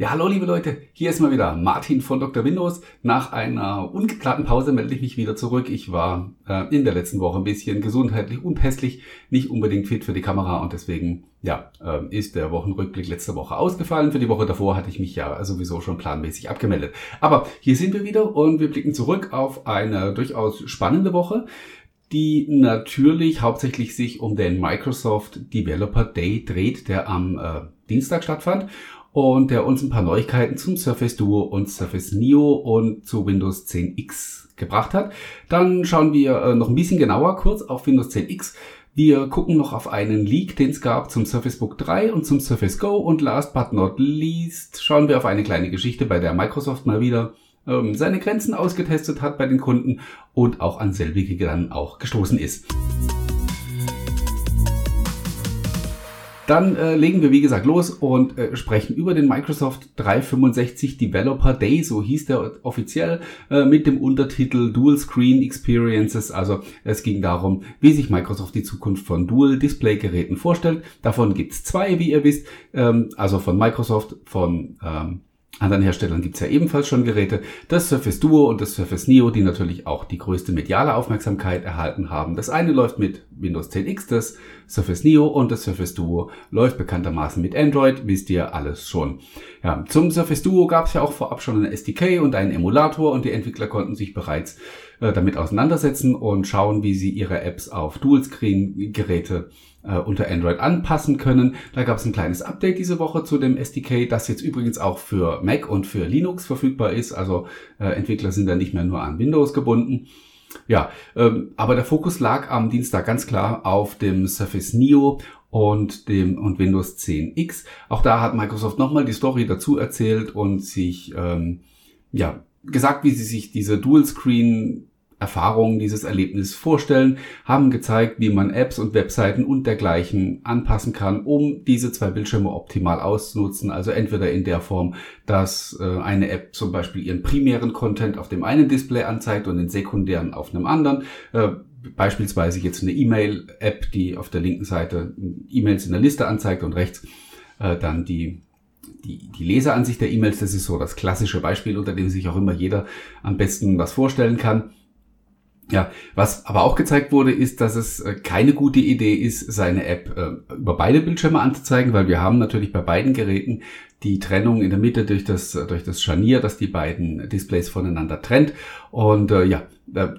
Ja, hallo liebe Leute, hier ist mal wieder Martin von Dr. Windows. Nach einer ungeplanten Pause melde ich mich wieder zurück. Ich war äh, in der letzten Woche ein bisschen gesundheitlich unpässlich, nicht unbedingt fit für die Kamera und deswegen ja, äh, ist der Wochenrückblick letzte Woche ausgefallen. Für die Woche davor hatte ich mich ja sowieso schon planmäßig abgemeldet. Aber hier sind wir wieder und wir blicken zurück auf eine durchaus spannende Woche die natürlich hauptsächlich sich um den Microsoft Developer Day dreht, der am äh, Dienstag stattfand und der uns ein paar Neuigkeiten zum Surface Duo und Surface Neo und zu Windows 10X gebracht hat. Dann schauen wir äh, noch ein bisschen genauer kurz auf Windows 10X. Wir gucken noch auf einen Leak, den es gab zum Surface Book 3 und zum Surface Go. Und last but not least schauen wir auf eine kleine Geschichte, bei der Microsoft mal wieder ähm, seine Grenzen ausgetestet hat bei den Kunden und auch an selbige dann auch gestoßen ist. Dann äh, legen wir, wie gesagt, los und äh, sprechen über den Microsoft 365 Developer Day, so hieß der offiziell, äh, mit dem Untertitel Dual Screen Experiences. Also es ging darum, wie sich Microsoft die Zukunft von Dual Display Geräten vorstellt. Davon gibt's zwei, wie ihr wisst, ähm, also von Microsoft, von ähm, anderen Herstellern gibt's ja ebenfalls schon Geräte. Das Surface Duo und das Surface Neo, die natürlich auch die größte mediale Aufmerksamkeit erhalten haben. Das eine läuft mit Windows 10X, das Surface Neo und das Surface Duo läuft bekanntermaßen mit Android, wisst ihr alles schon. Ja, zum Surface Duo gab's ja auch vorab schon einen SDK und einen Emulator und die Entwickler konnten sich bereits äh, damit auseinandersetzen und schauen, wie sie ihre Apps auf Dual-Screen-Geräte äh, unter Android anpassen können. Da gab es ein kleines Update diese Woche zu dem SDK, das jetzt übrigens auch für Mac und für Linux verfügbar ist. Also äh, Entwickler sind da nicht mehr nur an Windows gebunden. Ja, ähm, aber der Fokus lag am Dienstag ganz klar auf dem Surface Neo und dem und Windows 10 X. Auch da hat Microsoft nochmal die Story dazu erzählt und sich ähm, ja gesagt, wie sie sich diese Dual Screen Erfahrungen, dieses Erlebnis vorstellen, haben gezeigt, wie man Apps und Webseiten und dergleichen anpassen kann, um diese zwei Bildschirme optimal auszunutzen. Also entweder in der Form, dass äh, eine App zum Beispiel ihren primären Content auf dem einen Display anzeigt und den sekundären auf einem anderen. Äh, beispielsweise jetzt eine E-Mail-App, die auf der linken Seite E-Mails in der Liste anzeigt und rechts äh, dann die die, die Leseransicht der E-Mails, das ist so das klassische Beispiel, unter dem sich auch immer jeder am besten was vorstellen kann. Ja, was aber auch gezeigt wurde, ist, dass es äh, keine gute Idee ist, seine App äh, über beide Bildschirme anzuzeigen, weil wir haben natürlich bei beiden Geräten die Trennung in der Mitte durch das, durch das Scharnier, das die beiden Displays voneinander trennt. Und äh, ja,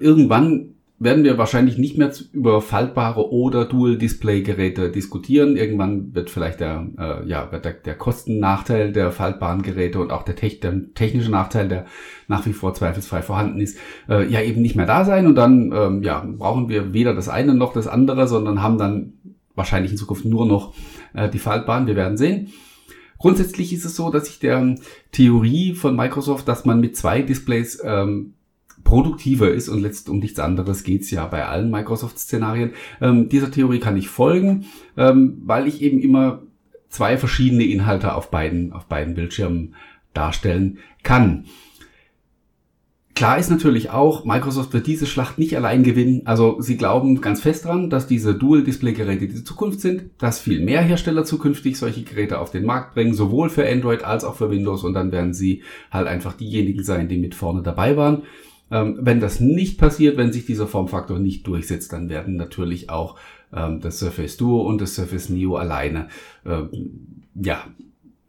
irgendwann werden wir wahrscheinlich nicht mehr über faltbare oder Dual-Display-Geräte diskutieren. Irgendwann wird vielleicht der, äh, ja, wird der, der Kostennachteil der faltbaren Geräte und auch der, Tech, der technische Nachteil, der nach wie vor zweifelsfrei vorhanden ist, äh, ja eben nicht mehr da sein. Und dann ähm, ja, brauchen wir weder das eine noch das andere, sondern haben dann wahrscheinlich in Zukunft nur noch äh, die faltbaren. Wir werden sehen. Grundsätzlich ist es so, dass ich der Theorie von Microsoft, dass man mit zwei Displays ähm, produktiver ist und letzt um nichts anderes geht's ja bei allen Microsoft-Szenarien. Ähm, dieser Theorie kann ich folgen, ähm, weil ich eben immer zwei verschiedene Inhalte auf beiden, auf beiden Bildschirmen darstellen kann. Klar ist natürlich auch, Microsoft wird diese Schlacht nicht allein gewinnen. Also sie glauben ganz fest dran, dass diese Dual-Display-Geräte die Zukunft sind, dass viel mehr Hersteller zukünftig solche Geräte auf den Markt bringen, sowohl für Android als auch für Windows. Und dann werden sie halt einfach diejenigen sein, die mit vorne dabei waren. Ähm, wenn das nicht passiert, wenn sich dieser Formfaktor nicht durchsetzt, dann werden natürlich auch ähm, das Surface Duo und das Surface Neo alleine ähm, ja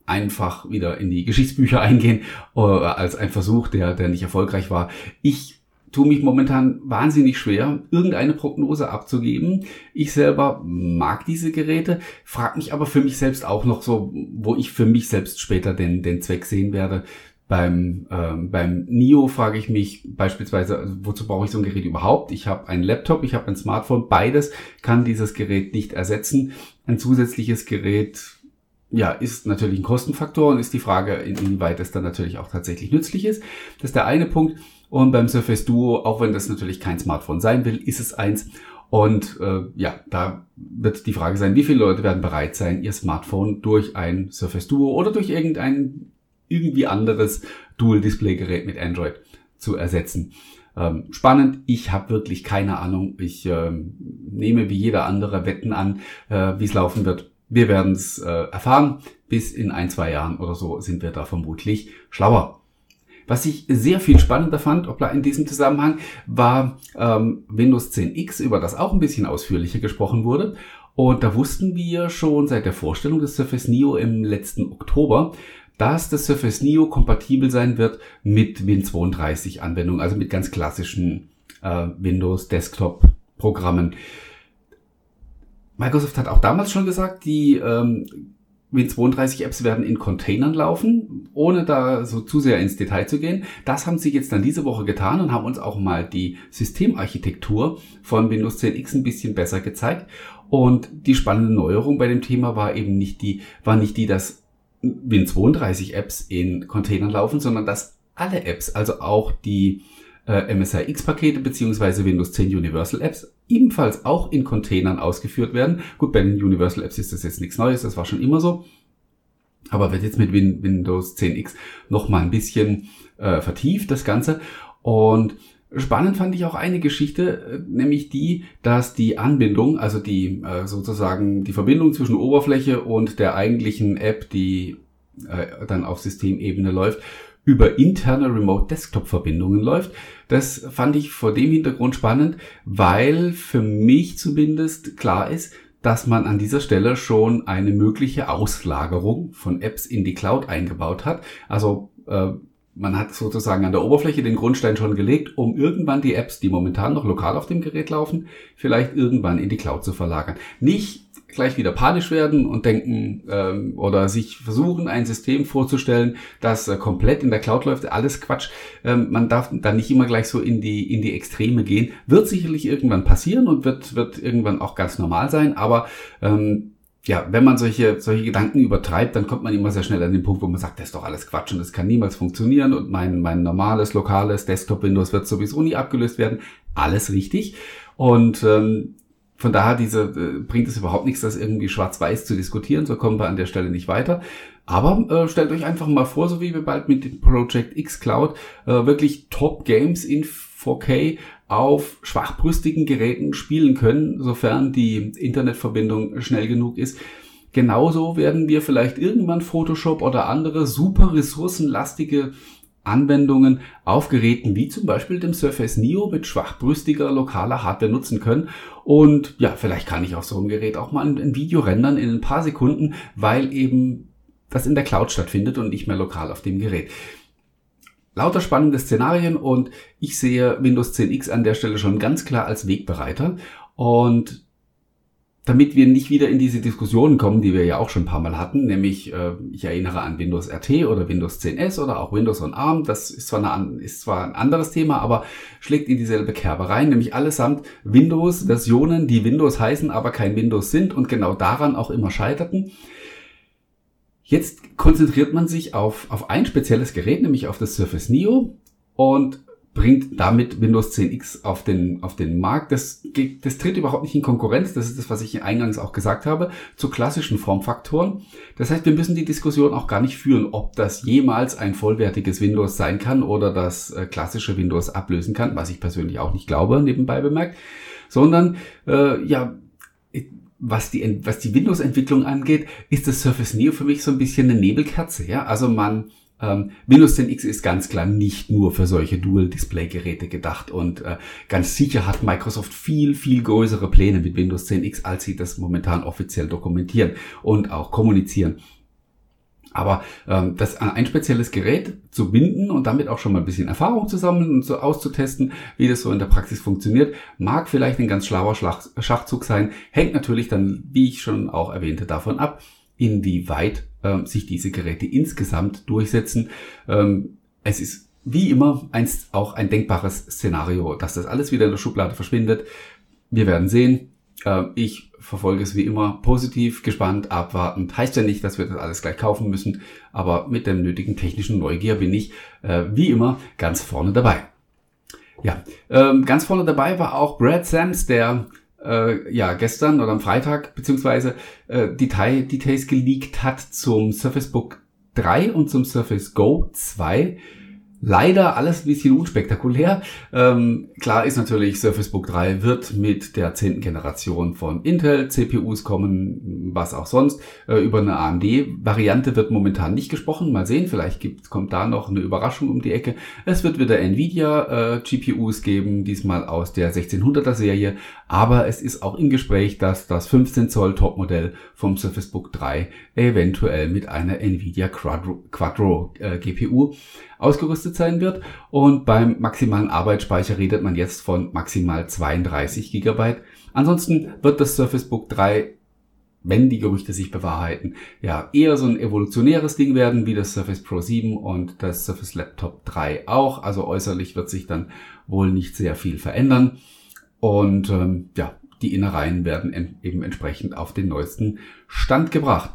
einfach wieder in die Geschichtsbücher eingehen äh, als ein Versuch, der der nicht erfolgreich war. Ich tue mich momentan wahnsinnig schwer, irgendeine Prognose abzugeben. Ich selber mag diese Geräte, frage mich aber für mich selbst auch noch so, wo ich für mich selbst später den, den Zweck sehen werde. Beim, ähm, beim NIO frage ich mich beispielsweise, also wozu brauche ich so ein Gerät überhaupt? Ich habe einen Laptop, ich habe ein Smartphone, beides kann dieses Gerät nicht ersetzen. Ein zusätzliches Gerät ja, ist natürlich ein Kostenfaktor und ist die Frage, inwieweit es dann natürlich auch tatsächlich nützlich ist. Das ist der eine Punkt. Und beim Surface Duo, auch wenn das natürlich kein Smartphone sein will, ist es eins. Und äh, ja, da wird die Frage sein, wie viele Leute werden bereit sein, ihr Smartphone durch ein Surface Duo oder durch irgendein irgendwie anderes Dual-Display-Gerät mit Android zu ersetzen. Ähm, spannend, ich habe wirklich keine Ahnung. Ich ähm, nehme wie jeder andere Wetten an, äh, wie es laufen wird. Wir werden es äh, erfahren. bis in ein, zwei Jahren oder so sind wir da vermutlich schlauer. Was ich sehr viel spannender fand, obla in diesem Zusammenhang, war ähm, Windows 10X, über das auch ein bisschen ausführlicher gesprochen wurde. Und da wussten wir schon seit der Vorstellung des Surface Neo im letzten Oktober, dass das Surface Neo kompatibel sein wird mit Win32 Anwendungen, also mit ganz klassischen äh, Windows Desktop Programmen. Microsoft hat auch damals schon gesagt, die ähm, Win32-Apps werden in Containern laufen, ohne da so zu sehr ins Detail zu gehen. Das haben sie jetzt dann diese Woche getan und haben uns auch mal die Systemarchitektur von Windows 10 X ein bisschen besser gezeigt. Und die spannende Neuerung bei dem Thema war eben nicht die, war nicht die, dass Win32 Apps in Containern laufen, sondern dass alle Apps, also auch die äh, MSI X-Pakete beziehungsweise Windows 10 Universal Apps ebenfalls auch in Containern ausgeführt werden. Gut, bei den Universal Apps ist das jetzt nichts Neues, das war schon immer so. Aber wird jetzt mit Win Windows 10X nochmal ein bisschen äh, vertieft, das Ganze. Und spannend fand ich auch eine Geschichte, äh, nämlich die, dass die Anbindung, also die äh, sozusagen die Verbindung zwischen Oberfläche und der eigentlichen App, die äh, dann auf Systemebene läuft, über interne Remote Desktop Verbindungen läuft. Das fand ich vor dem Hintergrund spannend, weil für mich zumindest klar ist, dass man an dieser Stelle schon eine mögliche Auslagerung von Apps in die Cloud eingebaut hat. Also äh, man hat sozusagen an der Oberfläche den Grundstein schon gelegt, um irgendwann die Apps, die momentan noch lokal auf dem Gerät laufen, vielleicht irgendwann in die Cloud zu verlagern. Nicht gleich wieder panisch werden und denken ähm, oder sich versuchen, ein System vorzustellen, das äh, komplett in der Cloud läuft, alles Quatsch. Ähm, man darf da nicht immer gleich so in die in die Extreme gehen. Wird sicherlich irgendwann passieren und wird wird irgendwann auch ganz normal sein, aber ähm, ja, wenn man solche, solche Gedanken übertreibt, dann kommt man immer sehr schnell an den Punkt, wo man sagt, das ist doch alles Quatsch und das kann niemals funktionieren und mein, mein normales, lokales Desktop-Windows wird sowieso nie abgelöst werden. Alles richtig. Und ähm, von daher diese, äh, bringt es überhaupt nichts, das irgendwie schwarz-weiß zu diskutieren. So kommen wir an der Stelle nicht weiter. Aber äh, stellt euch einfach mal vor, so wie wir bald mit dem Project X Cloud äh, wirklich Top Games in 4K auf schwachbrüstigen Geräten spielen können, sofern die Internetverbindung schnell genug ist. Genauso werden wir vielleicht irgendwann Photoshop oder andere super ressourcenlastige Anwendungen auf Geräten wie zum Beispiel dem Surface Neo mit schwachbrüstiger lokaler Hardware nutzen können. Und ja, vielleicht kann ich auf so einem Gerät auch mal ein, Video rendern in ein paar Sekunden, weil eben das in der Cloud stattfindet und nicht mehr lokal auf dem Gerät. Lauter spannende Szenarien und ich sehe Windows 10X an der Stelle schon ganz klar als Wegbereiter. Und damit wir nicht wieder in diese Diskussionen kommen, die wir ja auch schon ein paar Mal hatten, nämlich äh, ich erinnere an Windows RT oder Windows 10S oder auch Windows on ARM, das ist zwar, eine, ist zwar ein anderes Thema, aber schlägt in dieselbe Kerbe rein, nämlich allesamt Windows-Versionen, die Windows heißen, aber kein Windows sind und genau daran auch immer scheiterten. Jetzt konzentriert man sich auf, auf ein spezielles Gerät, nämlich auf das Surface Neo und bringt damit Windows 10X auf den, auf den Markt. Das, das tritt überhaupt nicht in Konkurrenz, das ist das, was ich eingangs auch gesagt habe, zu klassischen Formfaktoren. Das heißt, wir müssen die Diskussion auch gar nicht führen, ob das jemals ein vollwertiges Windows sein kann oder das äh, klassische Windows ablösen kann, was ich persönlich auch nicht glaube, nebenbei bemerkt, sondern äh, ja, was die, was die Windows-Entwicklung angeht, ist das Surface Neo für mich so ein bisschen eine Nebelkerze. Ja? Also man ähm, Windows 10 X ist ganz klar nicht nur für solche Dual-Display-Geräte gedacht und äh, ganz sicher hat Microsoft viel, viel größere Pläne mit Windows 10 X, als sie das momentan offiziell dokumentieren und auch kommunizieren. Aber ähm, das an ein spezielles Gerät zu binden und damit auch schon mal ein bisschen Erfahrung zu sammeln und so auszutesten, wie das so in der Praxis funktioniert, mag vielleicht ein ganz schlauer Schachzug sein, hängt natürlich dann, wie ich schon auch erwähnte, davon ab, inwieweit ähm, sich diese Geräte insgesamt durchsetzen. Ähm, es ist wie immer einst auch ein denkbares Szenario, dass das alles wieder in der Schublade verschwindet. Wir werden sehen. Äh, ich verfolge es wie immer positiv, gespannt, abwartend. Heißt ja nicht, dass wir das alles gleich kaufen müssen, aber mit der nötigen technischen Neugier bin ich äh, wie immer ganz vorne dabei. Ja, ähm, ganz vorne dabei war auch Brad Sams, der äh, ja gestern oder am Freitag beziehungsweise äh, Detail, Details geleakt hat zum Surface Book 3 und zum Surface Go 2. Leider alles ein bisschen unspektakulär. Ähm, klar ist natürlich, Surface Book 3 wird mit der zehnten Generation von Intel CPUs kommen, was auch sonst. Äh, über eine AMD-Variante wird momentan nicht gesprochen. Mal sehen, vielleicht gibt, kommt da noch eine Überraschung um die Ecke. Es wird wieder Nvidia äh, GPUs geben, diesmal aus der 1600er Serie. Aber es ist auch im Gespräch, dass das 15 Zoll Topmodell vom Surface Book 3 eventuell mit einer Nvidia Quadro, Quadro äh, GPU ausgerüstet sein wird. Und beim maximalen Arbeitsspeicher redet man jetzt von maximal 32 GB. Ansonsten wird das Surface Book 3 wenn die Gerüchte sich bewahrheiten, ja, eher so ein evolutionäres Ding werden, wie das Surface Pro 7 und das Surface Laptop 3 auch. Also äußerlich wird sich dann wohl nicht sehr viel verändern. Und ähm, ja, die Innereien werden eben entsprechend auf den neuesten Stand gebracht.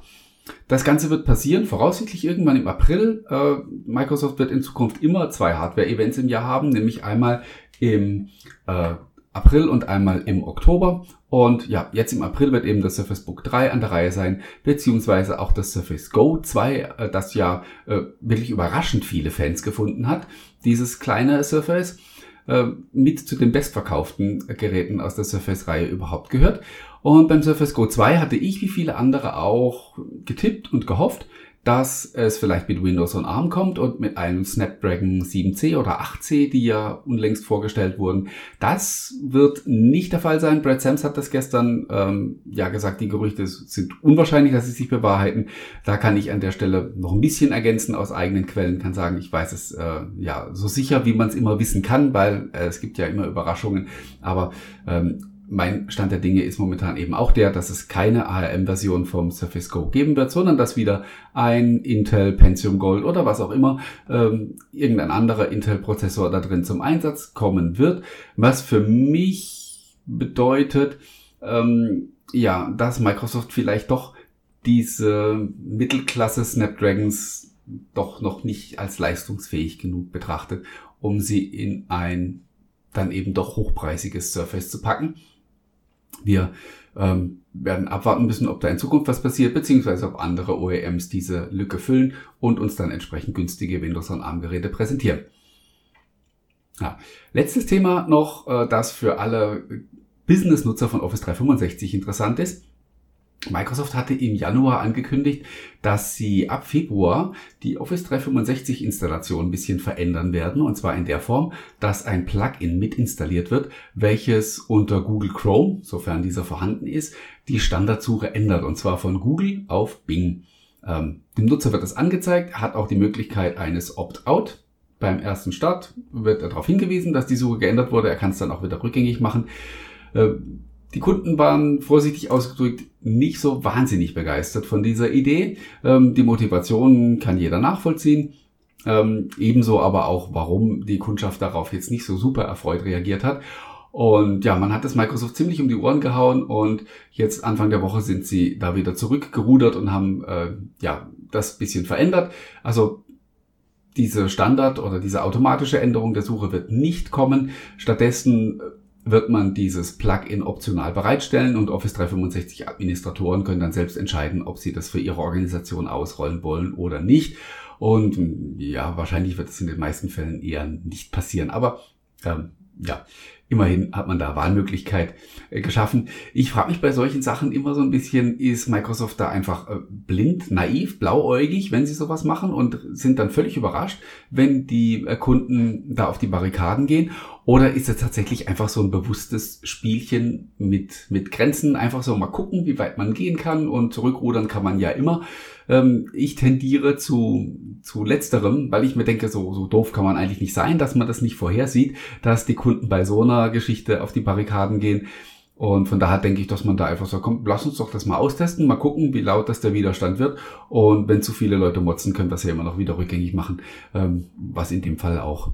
Das Ganze wird passieren, voraussichtlich irgendwann im April. Äh, Microsoft wird in Zukunft immer zwei Hardware-Events im Jahr haben, nämlich einmal im äh, April und einmal im Oktober. Und ja, jetzt im April wird eben das Surface Book 3 an der Reihe sein, beziehungsweise auch das Surface Go 2, äh, das ja äh, wirklich überraschend viele Fans gefunden hat. Dieses kleine Surface mit zu den bestverkauften Geräten aus der Surface-Reihe überhaupt gehört. Und beim Surface Go 2 hatte ich wie viele andere auch getippt und gehofft, dass es vielleicht mit Windows on ARM kommt und mit einem Snapdragon 7C oder 8C, die ja unlängst vorgestellt wurden. Das wird nicht der Fall sein. Brad Sams hat das gestern ähm, ja gesagt, die Gerüchte sind unwahrscheinlich, dass sie sich bewahrheiten. Da kann ich an der Stelle noch ein bisschen ergänzen aus eigenen Quellen, kann sagen, ich weiß es äh, ja so sicher, wie man es immer wissen kann, weil äh, es gibt ja immer Überraschungen. Aber ähm, mein Stand der Dinge ist momentan eben auch der, dass es keine ARM-Version vom Surface Go geben wird, sondern dass wieder ein Intel Pentium Gold oder was auch immer, ähm, irgendein anderer Intel-Prozessor da drin zum Einsatz kommen wird, was für mich bedeutet, ähm, ja, dass Microsoft vielleicht doch diese Mittelklasse Snapdragons doch noch nicht als leistungsfähig genug betrachtet, um sie in ein dann eben doch hochpreisiges Surface zu packen. Wir ähm, werden abwarten müssen, ob da in Zukunft was passiert, beziehungsweise ob andere OEMs diese Lücke füllen und uns dann entsprechend günstige Windows on ARM Geräte präsentieren. Ja. Letztes Thema noch, äh, das für alle Business-Nutzer von Office 365 interessant ist. Microsoft hatte im Januar angekündigt, dass sie ab Februar die Office 365 Installation ein bisschen verändern werden. Und zwar in der Form, dass ein Plugin mit installiert wird, welches unter Google Chrome, sofern dieser vorhanden ist, die Standardsuche ändert. Und zwar von Google auf Bing. Ähm, dem Nutzer wird das angezeigt, hat auch die Möglichkeit eines Opt-out. Beim ersten Start wird er darauf hingewiesen, dass die Suche geändert wurde. Er kann es dann auch wieder rückgängig machen. Äh, die Kunden waren vorsichtig ausgedrückt nicht so wahnsinnig begeistert von dieser Idee. Ähm, die Motivation kann jeder nachvollziehen. Ähm, ebenso aber auch, warum die Kundschaft darauf jetzt nicht so super erfreut reagiert hat. Und ja, man hat das Microsoft ziemlich um die Ohren gehauen und jetzt Anfang der Woche sind sie da wieder zurückgerudert und haben äh, ja das bisschen verändert. Also diese Standard oder diese automatische Änderung der Suche wird nicht kommen. Stattdessen wird man dieses Plugin optional bereitstellen und Office 365 Administratoren können dann selbst entscheiden, ob sie das für ihre Organisation ausrollen wollen oder nicht. Und ja, wahrscheinlich wird es in den meisten Fällen eher nicht passieren. Aber ähm, ja, Immerhin hat man da Wahlmöglichkeit äh, geschaffen. Ich frage mich bei solchen Sachen immer so ein bisschen, ist Microsoft da einfach äh, blind, naiv, blauäugig, wenn sie sowas machen und sind dann völlig überrascht, wenn die äh, Kunden da auf die Barrikaden gehen? Oder ist es tatsächlich einfach so ein bewusstes Spielchen mit, mit Grenzen? Einfach so mal gucken, wie weit man gehen kann und zurückrudern kann man ja immer. Ähm, ich tendiere zu, zu letzterem, weil ich mir denke, so, so doof kann man eigentlich nicht sein, dass man das nicht vorhersieht, dass die Kunden bei so einer Geschichte auf die Barrikaden gehen. Und von daher denke ich, dass man da einfach so, komm, lass uns doch das mal austesten, mal gucken, wie laut das der Widerstand wird. Und wenn zu viele Leute motzen, können wir das ja immer noch wieder rückgängig machen, ähm, was in dem Fall auch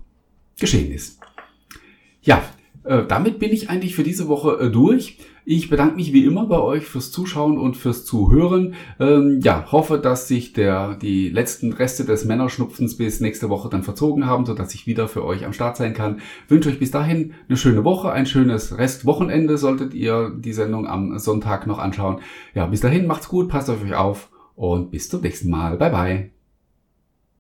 geschehen ist. Ja, äh, damit bin ich eigentlich für diese Woche äh, durch. Ich bedanke mich wie immer bei euch fürs Zuschauen und fürs Zuhören. Ähm, ja, hoffe, dass sich der, die letzten Reste des Männerschnupfens bis nächste Woche dann verzogen haben, sodass ich wieder für euch am Start sein kann. Wünsche euch bis dahin eine schöne Woche, ein schönes Restwochenende, solltet ihr die Sendung am Sonntag noch anschauen. Ja, bis dahin macht's gut, passt auf euch auf und bis zum nächsten Mal. Bye bye.